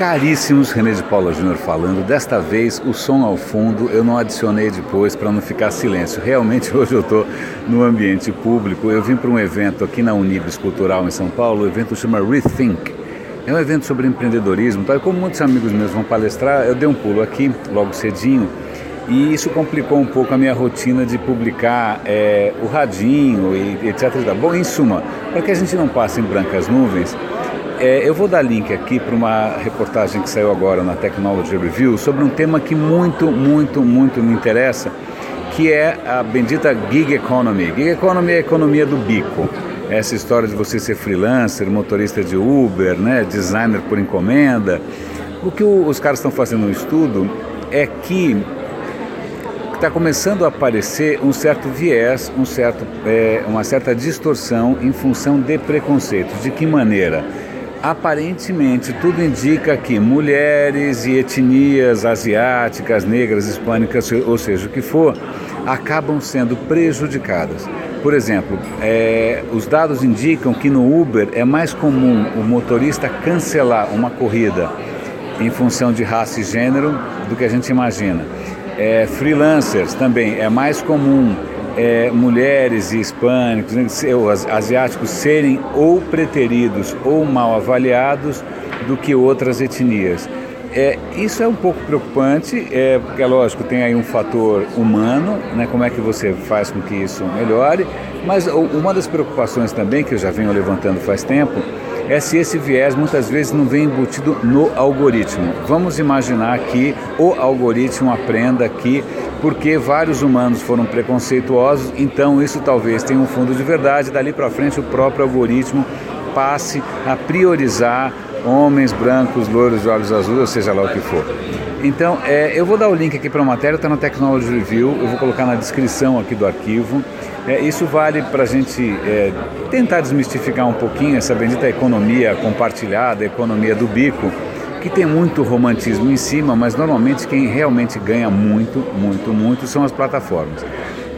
Caríssimos, René de Paula Júnior falando. Desta vez o som ao fundo eu não adicionei depois para não ficar silêncio. Realmente hoje eu estou no ambiente público. Eu vim para um evento aqui na Unibis Cultural em São Paulo. O evento chama Rethink. É um evento sobre empreendedorismo. Tá? E como muitos amigos meus vão palestrar, eu dei um pulo aqui logo cedinho. E isso complicou um pouco a minha rotina de publicar é, o radinho e etc. Bom, em suma, para que a gente não passe em brancas nuvens, é, eu vou dar link aqui para uma reportagem que saiu agora na Technology Review sobre um tema que muito, muito, muito me interessa, que é a bendita gig economy. Gig economy é a economia do bico. Essa história de você ser freelancer, motorista de Uber, né, designer por encomenda. O que o, os caras estão fazendo no estudo é que está começando a aparecer um certo viés, um certo, é, uma certa distorção em função de preconceitos. De que maneira? Aparentemente, tudo indica que mulheres e etnias asiáticas, negras, hispânicas, ou seja, o que for, acabam sendo prejudicadas. Por exemplo, é, os dados indicam que no Uber é mais comum o motorista cancelar uma corrida em função de raça e gênero do que a gente imagina. É, freelancers também é mais comum é, mulheres e hispânicos, né, asiáticos serem ou preteridos ou mal avaliados do que outras etnias. É, isso é um pouco preocupante, é, porque é lógico, tem aí um fator humano, né, como é que você faz com que isso melhore, mas uma das preocupações também, que eu já venho levantando faz tempo, é se esse viés muitas vezes não vem embutido no algoritmo. Vamos imaginar que o algoritmo aprenda que porque vários humanos foram preconceituosos, então isso talvez tenha um fundo de verdade. Dali para frente, o próprio algoritmo passe a priorizar homens brancos, loiros de olhos azuis, ou seja lá o que for. Então, é, eu vou dar o link aqui para a matéria, está no Technology Review, eu vou colocar na descrição aqui do arquivo. É, isso vale para a gente é, tentar desmistificar um pouquinho essa bendita economia compartilhada, economia do bico, que tem muito romantismo em cima, mas normalmente quem realmente ganha muito, muito, muito são as plataformas.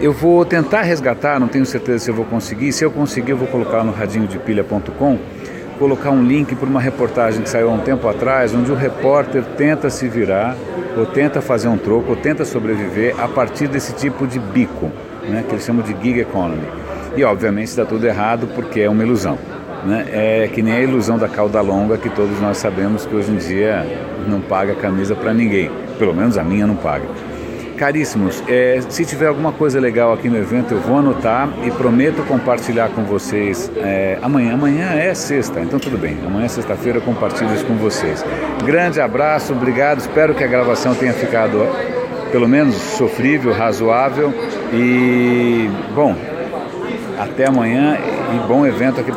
Eu vou tentar resgatar, não tenho certeza se eu vou conseguir. Se eu conseguir, eu vou colocar no radinhodepilha.com, colocar um link para uma reportagem que saiu há um tempo atrás, onde o repórter tenta se virar, ou tenta fazer um troco, ou tenta sobreviver a partir desse tipo de bico, né, que eles chamam de gig economy. E obviamente está tudo errado porque é uma ilusão. Né? É que nem a ilusão da cauda longa que todos nós sabemos que hoje em dia não paga camisa para ninguém. Pelo menos a minha não paga. Caríssimos, é, se tiver alguma coisa legal aqui no evento, eu vou anotar e prometo compartilhar com vocês é, amanhã. Amanhã é sexta, então tudo bem. Amanhã, sexta-feira, eu compartilho isso com vocês. Grande abraço, obrigado. Espero que a gravação tenha ficado pelo menos sofrível, razoável. E, bom, até amanhã e bom evento aqui.